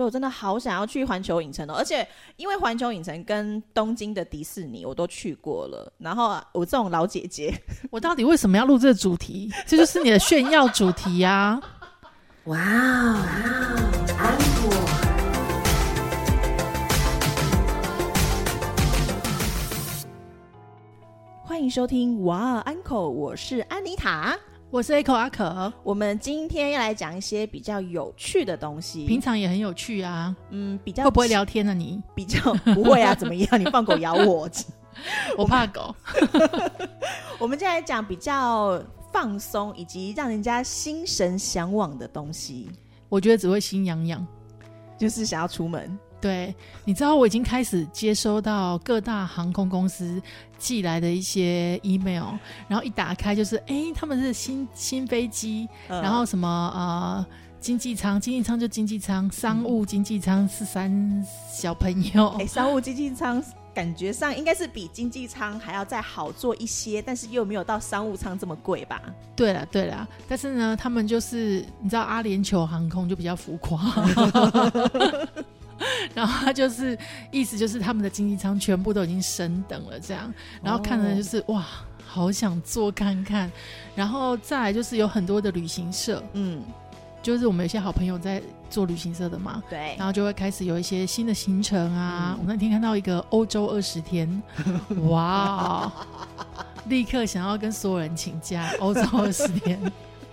所以我真的好想要去环球影城哦。而且因为环球影城跟东京的迪士尼我都去过了，然后我这种老姐姐，我到底为什么要录这个主题？这就是你的炫耀主题呀！哇哦，安果，欢迎收听哇安可，我是安妮塔。我是 Echo 阿可，我们今天要来讲一些比较有趣的东西。平常也很有趣啊，嗯，比较会不会聊天呢？你 比较不会啊？怎么样？你放狗咬我？我怕狗。我们接下来讲比较放松以及让人家心神向往的东西。我觉得只会心痒痒，就是想要出门。对，你知道我已经开始接收到各大航空公司寄来的一些 email，然后一打开就是，哎，他们是新新飞机，然后什么呃经济舱，经济舱就经济舱，商务经济舱是三小朋友，哎，商务经济舱感觉上应该是比经济舱还要再好做一些，但是又没有到商务舱这么贵吧？对了对了，但是呢，他们就是你知道阿联酋航空就比较浮夸。然后他就是意思就是他们的经济舱全部都已经升等了这样，然后看了就是哇，好想坐看看。然后再来就是有很多的旅行社，嗯，就是我们有些好朋友在做旅行社的嘛，对，然后就会开始有一些新的行程啊。我那天看到一个欧洲二十天，哇，立刻想要跟所有人请假欧洲二十天。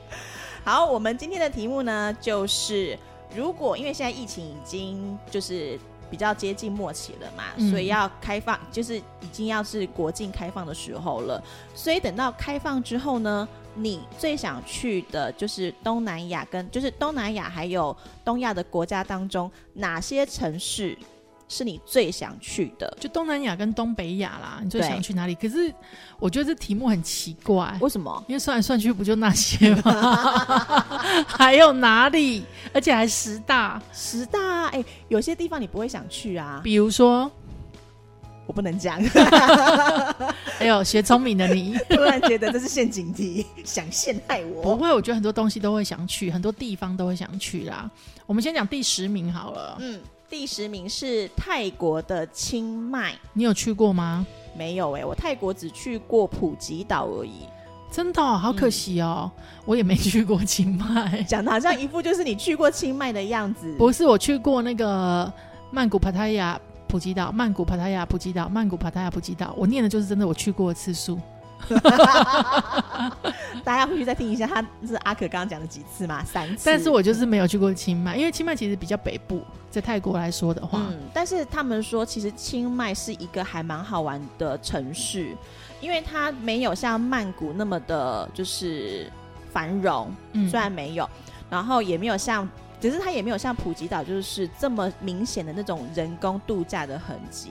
好，我们今天的题目呢就是。如果因为现在疫情已经就是比较接近末期了嘛，所以要开放，就是已经要是国境开放的时候了。所以等到开放之后呢，你最想去的就是东南亚，跟就是东南亚还有东亚的国家当中哪些城市？是你最想去的，就东南亚跟东北亚啦。你最想去哪里？可是我觉得这题目很奇怪，为什么？因为算来算去不就那些吗？还有哪里？而且还十大，十大。哎，有些地方你不会想去啊。比如说，我不能讲。哎呦，学聪明的你，突然觉得这是陷阱题，想陷害我？不会，我觉得很多东西都会想去，很多地方都会想去啦。我们先讲第十名好了。嗯。第十名是泰国的清迈，你有去过吗？没有哎，我泰国只去过普吉岛而已。真的，好可惜哦，我也没去过清迈。讲的好像一副就是你去过清迈的样子。不是，我去过那个曼谷、帕塔亚、普吉岛。曼谷、帕塔亚、普吉岛。曼谷、帕塔亚、普吉岛。我念的就是真的，我去过的次数。大家回去再听一下，他是阿可刚刚讲了几次嘛？三次。但是我就是没有去过清迈，因为清迈其实比较北部，在泰国来说的话。嗯。但是他们说，其实清迈是一个还蛮好玩的城市，因为它没有像曼谷那么的，就是繁荣。嗯。虽然没有，然后也没有像，只是它也没有像普吉岛，就是这么明显的那种人工度假的痕迹。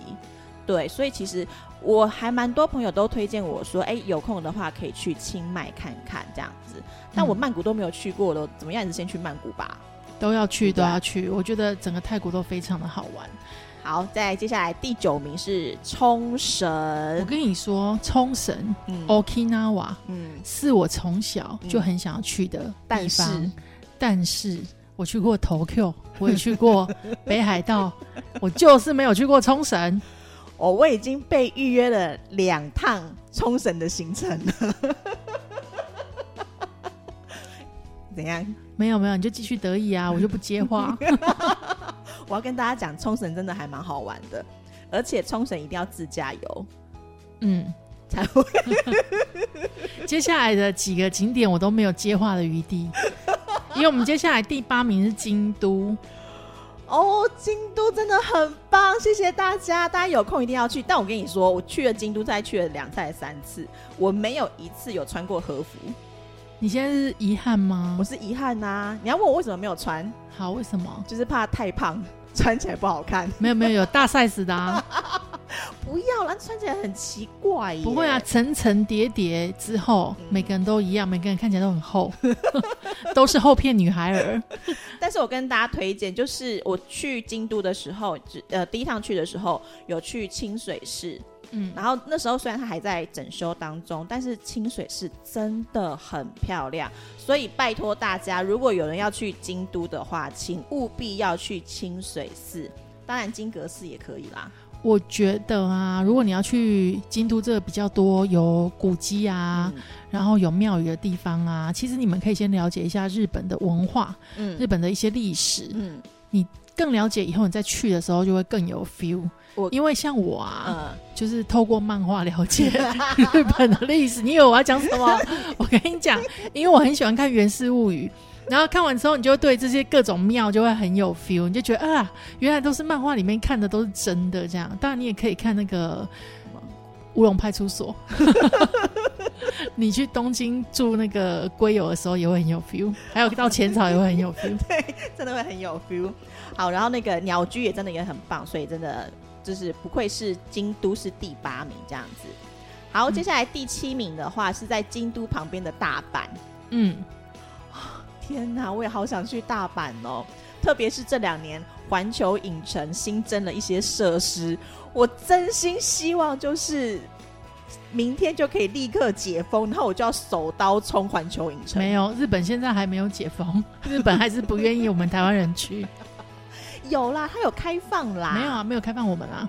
对，所以其实我还蛮多朋友都推荐我说，哎，有空的话可以去清迈看看这样子。但我曼谷都没有去过了，怎么样？你先去曼谷吧。都要去，都要去。我觉得整个泰国都非常的好玩。好，再接下来第九名是冲绳。我跟你说，冲绳，Okinawa，嗯，是我从小就很想要去的地方。但是我去过 Tokyo，我也去过北海道，我就是没有去过冲绳。哦，我已经被预约了两趟冲绳的行程了。怎样？没有没有，你就继续得意啊，我就不接话。我要跟大家讲，冲绳真的还蛮好玩的，而且冲绳一定要自驾游，嗯，才会。接下来的几个景点我都没有接话的余地，因为我们接下来第八名是京都。哦，京都真的很棒，谢谢大家，大家有空一定要去。但我跟你说，我去了京都，再去了两次、三次，我没有一次有穿过和服。你现在是遗憾吗？我是遗憾呐。你要问我为什么没有穿？好，为什么？就是怕太胖，穿起来不好看。没有没有，有大 size 的啊。不要了，穿起来很奇怪。不会啊，层层叠叠之后，每个人都一样，每个人看起来都很厚，都是厚片女孩儿。但是我跟大家推荐，就是我去京都的时候，呃，第一趟去的时候有去清水寺，嗯，然后那时候虽然它还在整修当中，但是清水寺真的很漂亮，所以拜托大家，如果有人要去京都的话，请务必要去清水寺，当然金阁寺也可以啦。我觉得啊，如果你要去京都这个比较多有古迹啊，然后有庙宇的地方啊，其实你们可以先了解一下日本的文化，嗯，日本的一些历史，嗯，你更了解以后，你再去的时候就会更有 feel。我因为像我啊，就是透过漫画了解 日本的历史。你以为我要讲什么？我跟你讲，因为我很喜欢看《源氏物语》。然后看完之后，你就对这些各种庙就会很有 feel，你就觉得啊，原来都是漫画里面看的都是真的这样。当然，你也可以看那个乌龙派出所。你去东京住那个龟友的时候也会很有 feel，还有到浅草也会很有 feel，对，真的会很有 feel。好，然后那个鸟居也真的也很棒，所以真的就是不愧是京都是第八名这样子。好，接下来第七名的话是在京都旁边的大阪，嗯。天哪，我也好想去大阪哦！特别是这两年环球影城新增了一些设施，我真心希望就是明天就可以立刻解封，然后我就要手刀冲环球影城。没有，日本现在还没有解封，日本还是不愿意我们台湾人去。有啦，他有开放啦。没有啊，没有开放我们啊。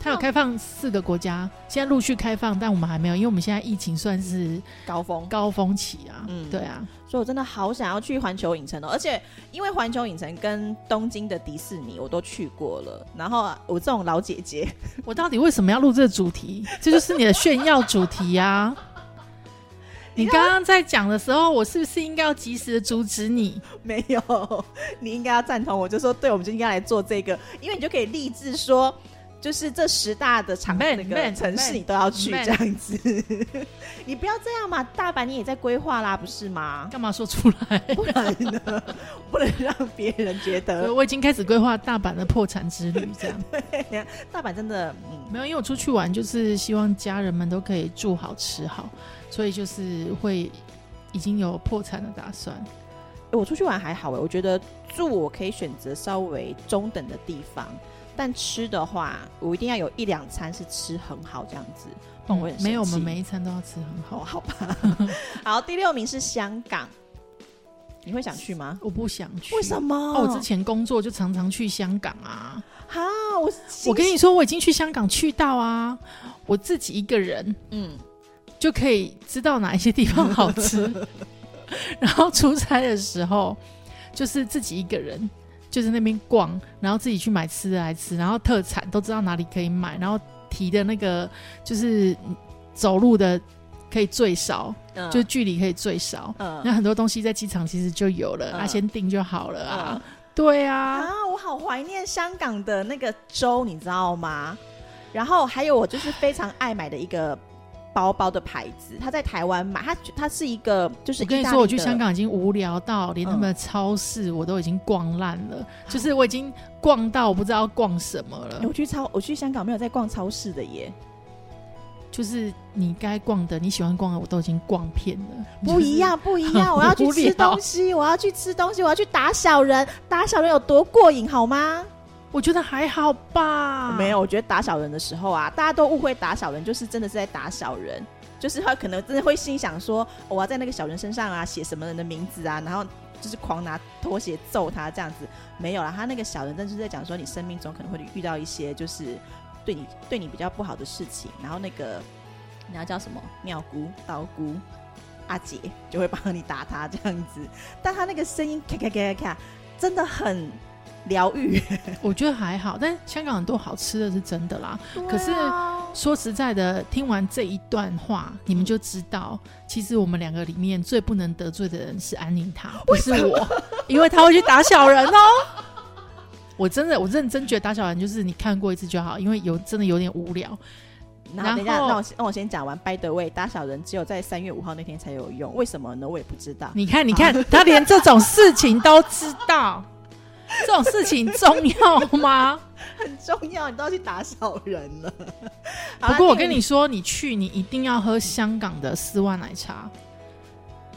它有开放四个国家，现在陆续开放，但我们还没有，因为我们现在疫情算是高峰高峰期啊。嗯，对啊，所以我真的好想要去环球影城哦，而且因为环球影城跟东京的迪士尼我都去过了，然后我这种老姐姐，我到底为什么要录这个主题？这就是你的炫耀主题呀！你刚刚在讲的时候，我是不是应该要及时的阻止你？没有，你应该要赞同我，就说对，我们就应该来做这个，因为你就可以立志说。就是这十大的场那个城市，你都要去这样子。你不要这样嘛，大阪你也在规划啦，不是吗？干嘛说出来？不然呢？不能让别人觉得 我已经开始规划大阪的破产之旅，这样。对，大阪真的嗯没有，因为我出去玩就是希望家人们都可以住好吃好，所以就是会已经有破产的打算。我出去玩还好哎，我觉得住我可以选择稍微中等的地方。但吃的话，我一定要有一两餐是吃很好这样子，不然我没有，我们每一餐都要吃很好，好吧？好，第六名是香港，你会想去吗？我不想去，为什么？哦，我之前工作就常常去香港啊。好，我我跟你说，我已经去香港去到啊，我自己一个人，嗯，就可以知道哪一些地方好吃。然后出差的时候，就是自己一个人。就是那边逛，然后自己去买吃的来吃，然后特产都知道哪里可以买，然后提的那个就是走路的可以最少，就距离可以最少。那很多东西在机场其实就有了，啊先订就好了啊。对啊，啊，我好怀念香港的那个粥，你知道吗？然后还有我就是非常爱买的一个。包包的牌子，他在台湾买，他他是一个，就是我跟你说，我去香港已经无聊到连他们的超市我都已经逛烂了，就是我已经逛到我不知道逛什么了。我去超，我去香港没有在逛超市的耶，就是你该逛的，你喜欢逛的我都已经逛遍了。不一样，不一样，我要去吃东西，我要去吃东西，我要去打小人，打小人有多过瘾，好吗？我觉得还好吧，没有。我觉得打小人的时候啊，大家都误会打小人就是真的是在打小人，就是他可能真的会心想说，我要在那个小人身上啊写什么人的名字啊，然后就是狂拿拖鞋揍他这样子。没有了，他那个小人真是在讲说，你生命中可能会遇到一些就是对你 对你比较不好的事情，然后那个你要叫什么妙姑、道姑、阿姐就会帮你打他这样子。但他那个声音咔咔咔咔咔，真的很。疗愈，我觉得还好，但香港很多好吃的是真的啦。可是说实在的，听完这一段话，你们就知道，其实我们两个里面最不能得罪的人是安妮塔，不是我，因为他会去打小人哦。我真的，我认真觉得打小人就是你看过一次就好，因为有真的有点无聊。然后等一下，让我让我先讲完。By the way，打小人只有在三月五号那天才有用，为什么呢？我也不知道。你看，你看，他连这种事情都知道。这种事情重要吗？很重要，你都要去打小人了。不过我跟你说，你去你一定要喝香港的丝袜奶茶，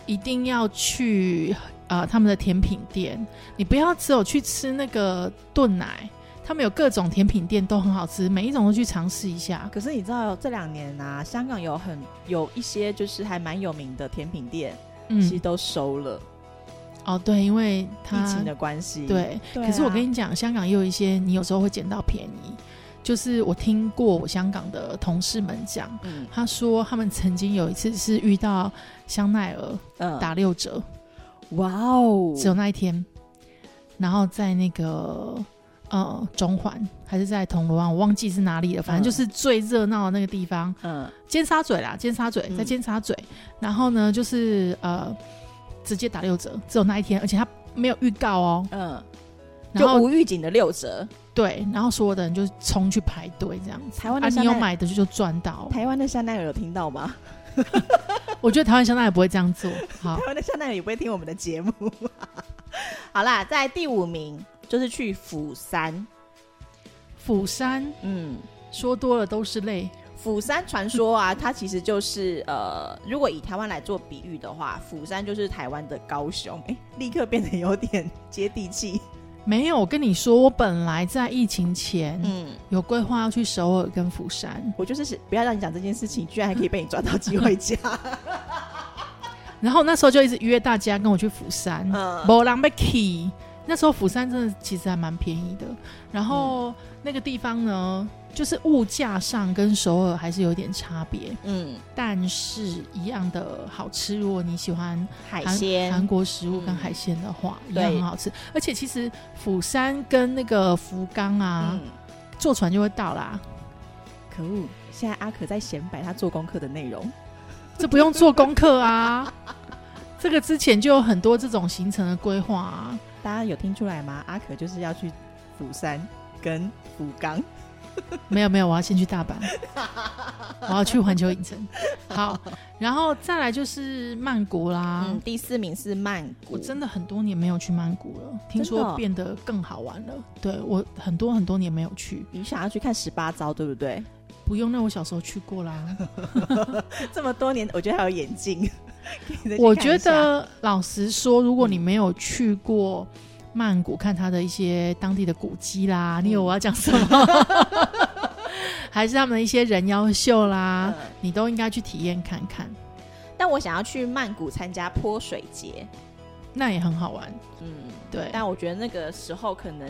一定要去呃他们的甜品店。你不要只有去吃那个炖奶，他们有各种甜品店都很好吃，每一种都去尝试一下。可是你知道这两年啊，香港有很有一些就是还蛮有名的甜品店，其实都收了。哦，对，因为疫情的关系。对，可是我跟你讲，香港也有一些你有时候会捡到便宜。就是我听过我香港的同事们讲，他说他们曾经有一次是遇到香奈儿打六折，哇哦，只有那一天。然后在那个呃中环还是在铜锣湾，我忘记是哪里了，反正就是最热闹的那个地方。嗯，尖沙咀啦，尖沙咀在尖沙咀。然后呢，就是呃直接打六折，只有那一天，而且他没有预告哦。嗯，就无预警的六折。对，然后所有的人就冲去排队这样子。台湾的你有买的就就赚到。台湾的香奈儿有听到吗？我觉得台湾香奈儿不会这样做。好，台湾的香奈儿也不会听我们的节目。好啦，在第五名就是去釜山。釜山，嗯，说多了都是泪。釜山传说啊，它其实就是呃，如果以台湾来做比喻的话，釜山就是台湾的高雄。哎，立刻变得有点接地气。没有，我跟你说，我本来在疫情前，嗯，有规划要去首尔跟釜山。我就是不要让你讲这件事情，居然还可以被你抓到机会讲。然后那时候就一直约大家跟我去釜山，波浪贝 key。那时候釜山真的其实还蛮便宜的。然后那个地方呢，就是物价上跟首尔还是有点差别。嗯，但是一样的好吃。如果你喜欢海鲜、韩国食物跟海鲜的话，一样很好吃。而且其实釜山跟那个福冈啊，坐船就会到啦。可恶！现在阿可在显摆他做功课的内容。这不用做功课啊，这个之前就有很多这种行程的规划啊。大家有听出来吗？阿可就是要去釜山跟福冈。没有没有，我要先去大阪，我要去环球影城。好，然后再来就是曼谷啦。嗯，第四名是曼谷。我真的很多年没有去曼谷了，听说变得更好玩了。对我很多很多年没有去。你想要去看十八招，对不对？不用，那我小时候去过啦。这么多年，我觉得还有眼镜。我觉得老实说，如果你没有去过曼谷看它的一些当地的古迹啦，你有我要讲什么？还是他们的一些人妖秀啦，你都应该去体验看看。但我想要去曼谷参加泼水节，那也很好玩。嗯，对。但我觉得那个时候可能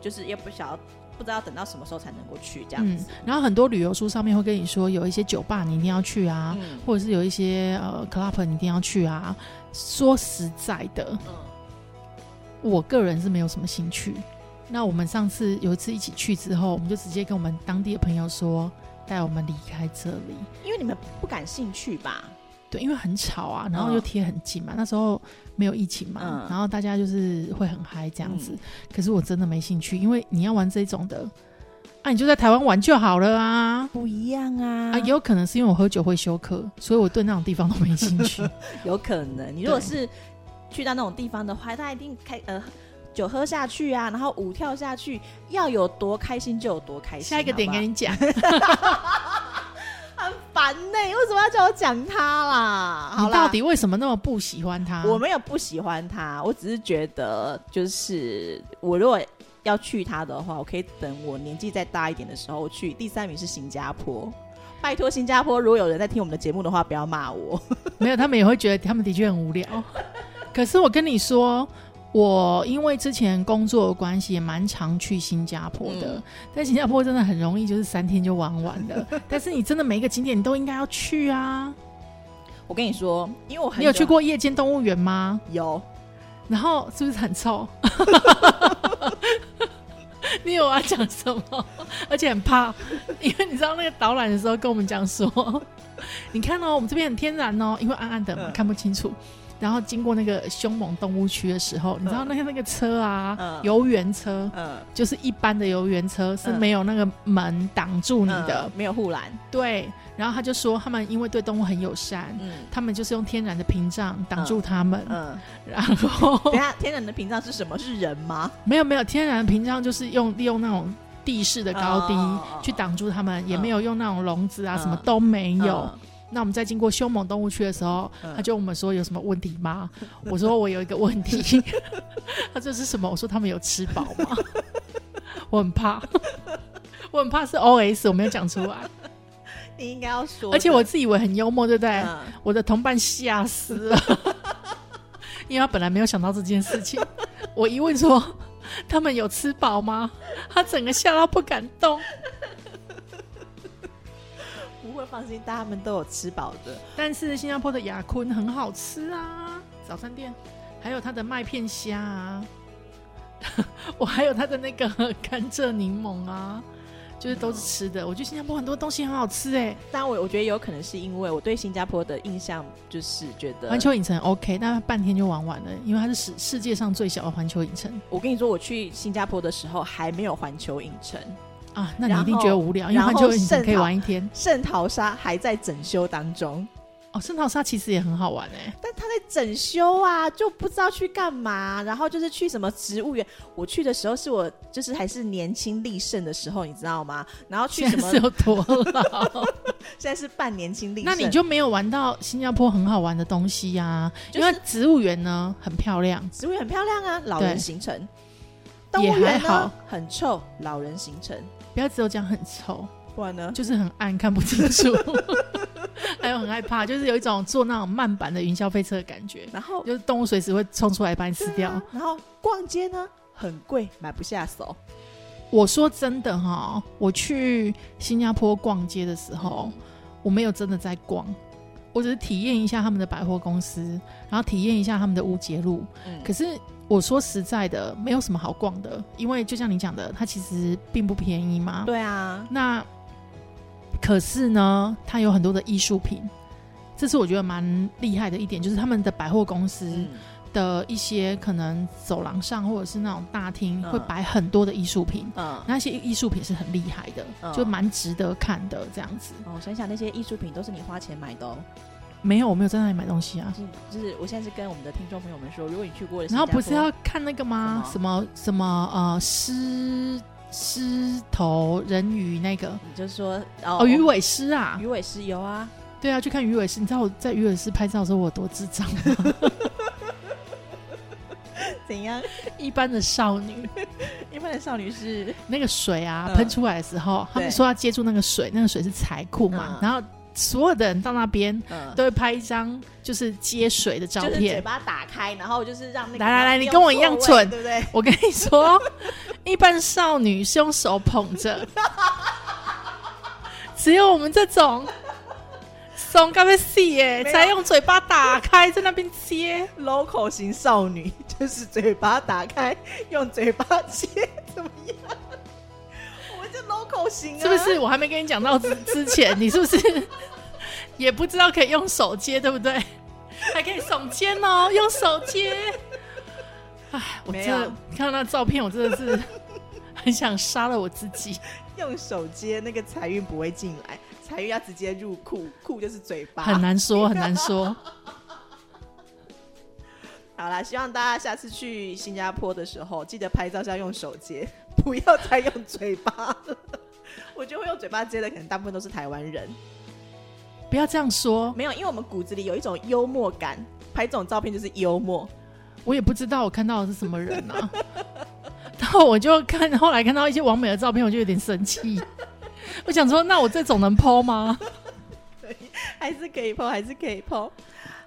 就是也不晓。不知道等到什么时候才能够去这样子。然后很多旅游书上面会跟你说，有一些酒吧你一定要去啊，或者是有一些呃 club 你一定要去啊。说实在的，我个人是没有什么兴趣。那我们上次有一次一起去之后，我们就直接跟我们当地的朋友说，带我们离开这里，因为你们不感兴趣吧？对，因为很吵啊，然后又贴很近嘛。那时候没有疫情嘛，然后大家就是会很嗨这样子。可是我真的没兴趣，因为你要玩这种的，啊，你就在台湾玩就好了啊，不一样啊。啊，也有可能是因为我喝酒会休克，所以我对那种地方都没兴趣。有可能，你如果是去到那种地方的话，他一定开呃酒喝下去啊，然后舞跳下去，要有多开心就有多开心。下一个点跟你讲。很烦呢，为什么要叫我讲他啦？你到底为什么那么不喜欢他？我没有不喜欢他，我只是觉得，就是我如果要去他的话，我可以等我年纪再大一点的时候去。第三名是新加坡，拜托新加坡，如果有人在听我们的节目的话，不要骂我。没有，他们也会觉得他们的确很无聊。可是我跟你说。我因为之前工作的关系，也蛮常去新加坡的。但新加坡真的很容易，就是三天就玩完了。但是你真的每一个景点你都应该要去啊！我跟你说，因为我你有去过夜间动物园吗？有。然后是不是很臭？你有要讲什么？而且很怕，因为你知道那个导览的时候跟我们讲说，你看哦，我们这边很天然哦，因为暗暗的嘛，看不清楚。然后经过那个凶猛动物区的时候，你知道那个那个车啊，游园车，就是一般的游园车是没有那个门挡住你的，没有护栏。对，然后他就说他们因为对动物很友善，他们就是用天然的屏障挡住他们。嗯，然后 等下天然的屏障是什么？是人吗？没有没有，天然的屏障就是用利用那种地势的高低去挡住他们，也没有用那种笼子啊，什么都没有。那我们在经过凶猛动物区的时候，他就问我们说有什么问题吗？我说我有一个问题，他这是什么？我说他们有吃饱吗？我很怕，我很怕是 O S，我没有讲出来。你应该要说，而且我自以为很幽默，对不对？我的同伴吓死了，因为他本来没有想到这件事情。我一问说他们有吃饱吗？他整个吓到不敢动。放心，他们都有吃饱的。但是新加坡的雅坤很好吃啊，早餐店还有它的麦片虾啊，我还有它的那个 甘蔗柠檬啊。就是都是吃的，我觉得新加坡很多东西很好吃哎。但我我觉得有可能是因为我对新加坡的印象就是觉得环球影城 OK，但半天就玩完了，因为它是世世界上最小的环球影城。我跟你说，我去新加坡的时候还没有环球影城啊，那你一定觉得无聊，因为环球影城可以玩一天。圣淘沙还在整修当中。哦，圣淘沙其实也很好玩哎，但他在整修啊，就不知道去干嘛。然后就是去什么植物园，我去的时候是我就是还是年轻力盛的时候，你知道吗？然后去什么？有多老？现在是半年轻力盛。那你就没有玩到新加坡很好玩的东西呀？因为植物园呢很漂亮，植物园很漂亮啊，老人行程。动物园呢很臭，老人行程。不要只有讲很臭。不然呢？就是很暗，看不清楚，还有很害怕，就是有一种坐那种慢版的云霄飞车的感觉。然后就是动物随时会冲出来把你吃掉。然后逛街呢，很贵，买不下手。我说真的哈，我去新加坡逛街的时候，我没有真的在逛，我只是体验一下他们的百货公司，然后体验一下他们的乌节路。可是我说实在的，没有什么好逛的，因为就像你讲的，它其实并不便宜嘛。对啊，那。可是呢，它有很多的艺术品，这是我觉得蛮厉害的一点，就是他们的百货公司的一些可能走廊上或者是那种大厅会摆很多的艺术品，嗯，那些艺术品是很厉害的，就蛮值得看的这样子。哦，想想那些艺术品都是你花钱买的哦。没有，我没有在那里买东西啊。是，就是我现在是跟我们的听众朋友们说，如果你去过，然后不是要看那个吗？什么什么呃狮。狮头人鱼那个，你就说哦，鱼尾狮啊，鱼尾狮有啊，对啊，去看鱼尾狮。你知道我在鱼尾狮拍照的时候我多智障吗？怎样？一般的少女，一般的少女是那个水啊喷出来的时候，他们说要接住那个水，那个水是财库嘛，然后。所有的人到那边都会拍一张就是接水的照片，嘴巴打开，然后就是让那个来来来，你跟我一样蠢，对不对？我跟你说，一般少女是用手捧着，只有我们这种松咖啡细耶，才用嘴巴打开在那边接。local 型少女就是嘴巴打开，用嘴巴接，怎么样？local 型是不是？我还没跟你讲到之之前，你是不是 也不知道可以用手接，对不对？还可以耸肩哦，用手接。哎，我真的看到那照片，我真的是很想杀了我自己。用手接那个财运不会进来，财运要直接入库，库就是嘴巴，很难说，很难说。好啦，希望大家下次去新加坡的时候，记得拍照是要用手接。不要再用嘴巴了，我觉得会用嘴巴接的，可能大部分都是台湾人。不要这样说，没有，因为我们骨子里有一种幽默感，拍这种照片就是幽默。我也不知道我看到的是什么人啊，然后我就看，后来看到一些完美的照片，我就有点生气。我想说，那我这种能 PO 吗？对，还是可以 PO，还是可以 PO。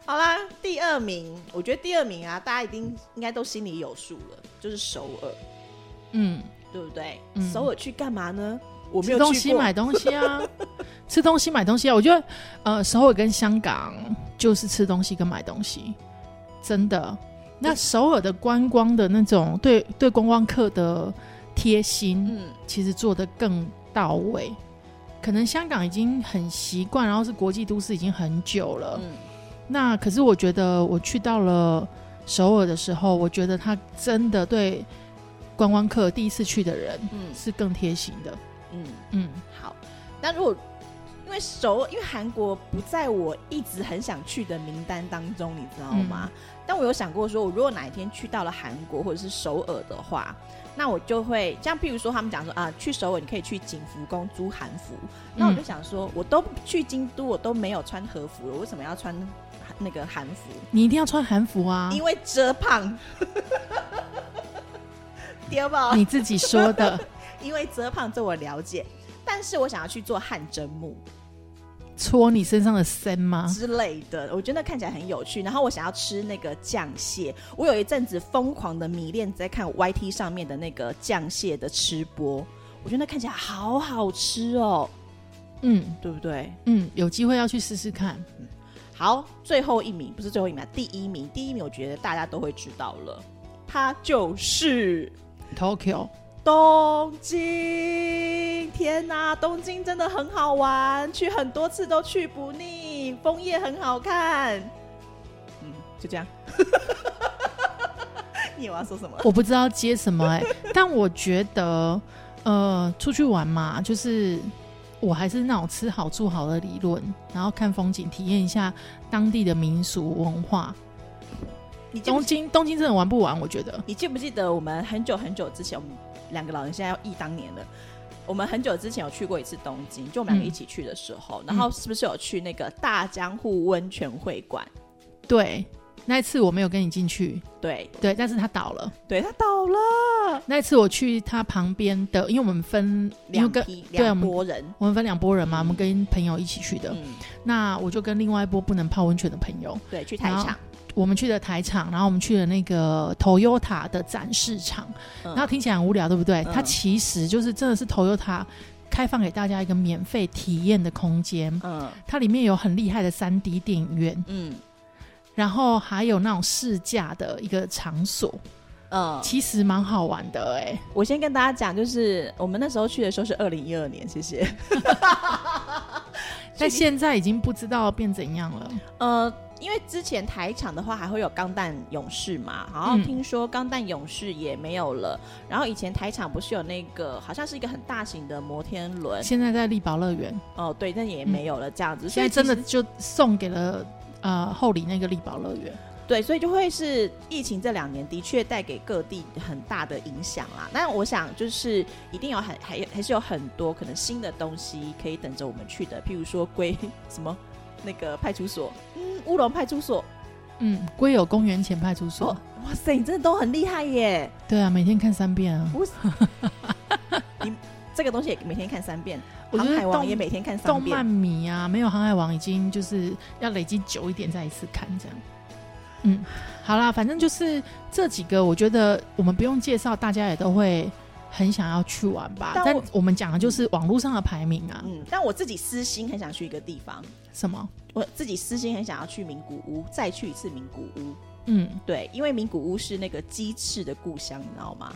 好啦，第二名，我觉得第二名啊，大家一定应该都心里有数了，就是首尔。嗯。对不对？首尔去干嘛呢？我没有吃东西买东西啊，吃东西买东西啊。我觉得，呃，首尔跟香港就是吃东西跟买东西，真的。那首尔的观光的那种对对观光客的贴心，嗯，其实做的更到位。可能香港已经很习惯，然后是国际都市已经很久了。嗯，那可是我觉得我去到了首尔的时候，我觉得他真的对。观光客第一次去的人，嗯，是更贴心的，嗯嗯，好。那如果因为首，因为韩国不在我一直很想去的名单当中，你知道吗？但我有想过，说我如果哪一天去到了韩国或者是首尔的话，那我就会像，譬如说他们讲说啊，去首尔你可以去景福宫租韩服，那我就想说，我都去京都，我都没有穿和服了，为什么要穿那个韩服？你一定要穿韩服啊，因为遮胖。你自己说的，因为遮胖，这我了解。但是我想要去做汗蒸木，搓你身上的身吗？之类的，我觉得看起来很有趣。然后我想要吃那个酱蟹，我有一阵子疯狂的迷恋在看 YT 上面的那个酱蟹的吃播，我觉得那看起来好好吃哦。嗯，对不对？嗯，有机会要去试试看。好，最后一名不是最后一名，第一名，第一名我觉得大家都会知道了，他就是 Tokyo。东京，天哪！东京真的很好玩，去很多次都去不腻，枫叶很好看。嗯，就这样。你有要说什么？我不知道接什么哎，但我觉得，呃，出去玩嘛，就是我还是那种吃好住好的理论，然后看风景，体验一下当地的民俗文化。你东京，东京真的玩不完，我觉得。你记不记得我们很久很久之前？我们两个老人现在要忆当年了。我们很久之前有去过一次东京，就我们两个一起去的时候，然后是不是有去那个大江户温泉会馆？对，那一次我没有跟你进去。对对，但是他倒了。对他倒了。那一次我去他旁边的，因为我们分两批两拨人，我们分两拨人嘛，我们跟朋友一起去的。嗯那我就跟另外一波不能泡温泉的朋友，对，去台场。我们去了台场，然后我们去了那个 Toyota 的展示场，然后听起来很无聊，对不对？它其实就是真的是 Toyota 开放给大家一个免费体验的空间。嗯，它里面有很厉害的三 D 电影院，嗯，然后还有那种试驾的一个场所，嗯，其实蛮好玩的哎。我先跟大家讲，就是我们那时候去的时候是二零一二年，谢谢。但现在已经不知道变怎样了，呃。因为之前台场的话还会有钢弹勇士嘛，然后听说钢弹勇士也没有了。然后以前台场不是有那个好像是一个很大型的摩天轮，现在在力宝乐园。哦，对，但也没有了这样子。现在真的就送给了呃后里那个力宝乐园。对，所以就会是疫情这两年的确带给各地很大的影响啦。那我想就是一定有很还还是有很多可能新的东西可以等着我们去的，譬如说归什么。那个派出所，嗯，乌龙派出所，嗯，龟友公园前派出所，哇塞，你真的都很厉害耶！对啊，每天看三遍啊！你这个东西也每天看三遍，航海王也每天看三遍。动漫迷啊，没有航海王已经就是要累积久一点再一次看这样。嗯，好啦，反正就是这几个，我觉得我们不用介绍，大家也都会。很想要去玩吧，但我们讲的就是网络上的排名啊。嗯，但我自己私心很想去一个地方，什么？我自己私心很想要去名古屋，再去一次名古屋。嗯，对，因为名古屋是那个鸡翅的故乡，你知道吗？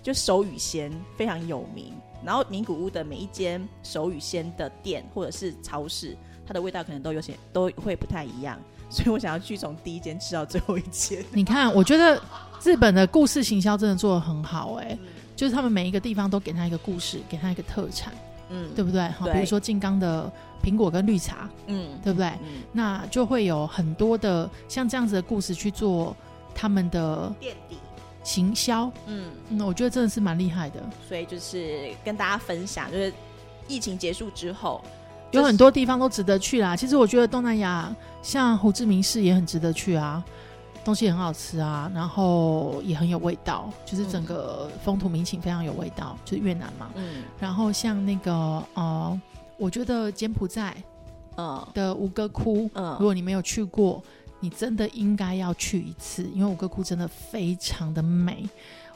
就手语仙非常有名，然后名古屋的每一间手语仙的店或者是超市，它的味道可能都有些都会不太一样，所以我想要去从第一间吃到最后一间。你看，我觉得日本的故事行销真的做的很好，哎。就是他们每一个地方都给他一个故事，给他一个特产，嗯，对不对？好，比如说金刚的苹果跟绿茶，嗯，对不对？那就会有很多的像这样子的故事去做他们的垫底行销，嗯，那我觉得真的是蛮厉害的。所以就是跟大家分享，就是疫情结束之后，有很多地方都值得去啦。其实我觉得东南亚像胡志明市也很值得去啊。东西很好吃啊，然后也很有味道，就是整个风土民情非常有味道，就是越南嘛。嗯。然后像那个呃，我觉得柬埔寨嗯的吴哥窟，嗯，如果你没有去过，你真的应该要去一次，因为吴哥窟真的非常的美。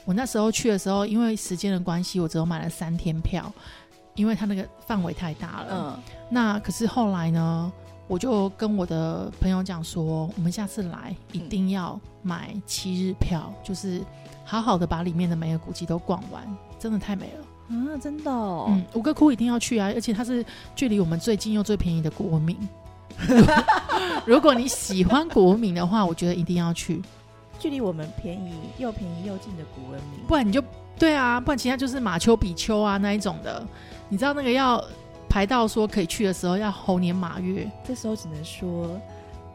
我那时候去的时候，因为时间的关系，我只有买了三天票，因为它那个范围太大了。嗯。那可是后来呢？我就跟我的朋友讲说，我们下次来一定要买七日票，就是好好的把里面的每个古迹都逛完，真的太美了啊！真的，嗯，五个窟一定要去啊，而且它是距离我们最近又最便宜的古文明。如果你喜欢古文明的话，我觉得一定要去。距离我们便宜又便宜又近的古文明，不然你就对啊，不然其他就是马丘比丘啊那一种的，你知道那个要。排到说可以去的时候，要猴年马月。这时候只能说，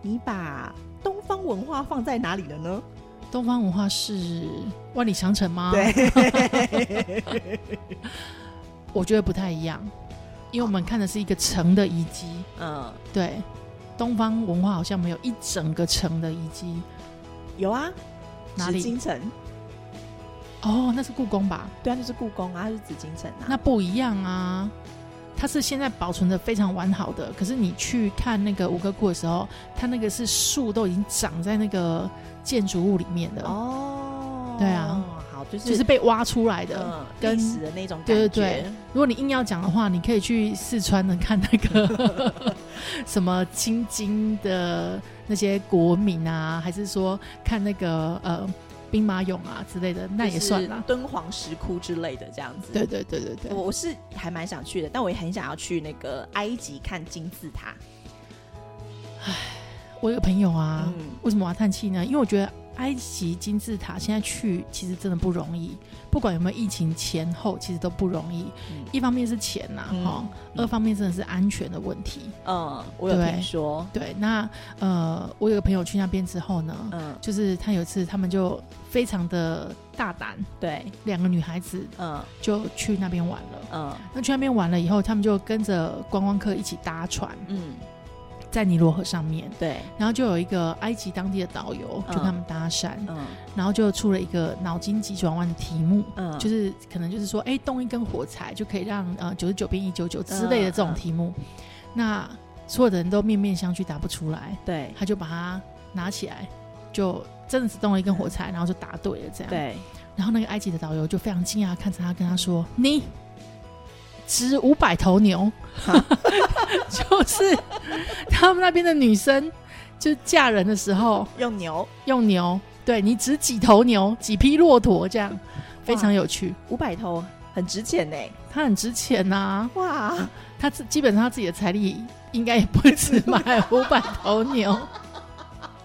你把东方文化放在哪里了呢？东方文化是万里长城吗？对，我觉得不太一样，因为我们看的是一个城的遗迹。嗯，对，东方文化好像没有一整个城的遗迹。有啊，哪里？京城。哦，那是故宫吧？对啊，就是故宫啊，是紫禁城啊。那不一样啊，它是现在保存的非常完好的。可是你去看那个五哥窟的时候，它那个是树都已经长在那个建筑物里面的哦。对啊，好，就是就是被挖出来的，跟死的那种感觉。对对对，如果你硬要讲的话，你可以去四川的看那个 什么青金的那些国民啊，还是说看那个呃。兵马俑啊之类的，那也算啦。敦煌石窟之类的这样子。对对对对对，我是还蛮想去的，但我也很想要去那个埃及看金字塔。唉，我有个朋友啊，为什么我要叹气呢？因为我觉得。埃及金字塔现在去其实真的不容易，不管有没有疫情前后，其实都不容易。一方面是钱呐，哈；二方面真的是安全的问题。嗯，我有听说。对，那呃，我有个朋友去那边之后呢，嗯，就是他有一次他们就非常的大胆，对，两个女孩子，嗯，就去那边玩了。嗯，那去那边玩了以后，他们就跟着观光客一起搭船，嗯。在尼罗河上面，对，然后就有一个埃及当地的导游跟他们搭讪，嗯，然后就出了一个脑筋急转弯的题目，嗯，就是可能就是说，哎，动一根火柴就可以让呃九十九变一九九之类的这种题目，那所有的人都面面相觑，答不出来，对，他就把它拿起来，就真的只动了一根火柴，然后就答对了，这样，对，然后那个埃及的导游就非常惊讶看着他，跟他说，你。值五百头牛，就是他们那边的女生，就嫁人的时候用牛，用牛。对你值几头牛，几匹骆驼，这样非常有趣。五百头很值钱呢，他很值钱呐。哇，他自基本上他自己的财力应该也不止买五百头牛。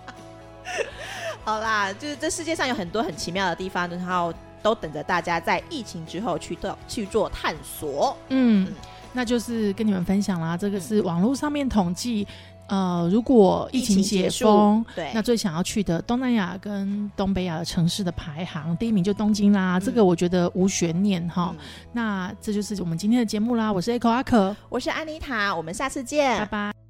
好啦，就是这世界上有很多很奇妙的地方，然后。都等着大家在疫情之后去到去做探索。嗯，那就是跟你们分享啦。这个是网络上面统计，呃，如果疫情解封，对，那最想要去的东南亚跟东北亚的城市的排行，第一名就东京啦。这个我觉得无悬念哈。那这就是我们今天的节目啦。我是 Echo 阿可，我是安妮塔，我们下次见，拜拜。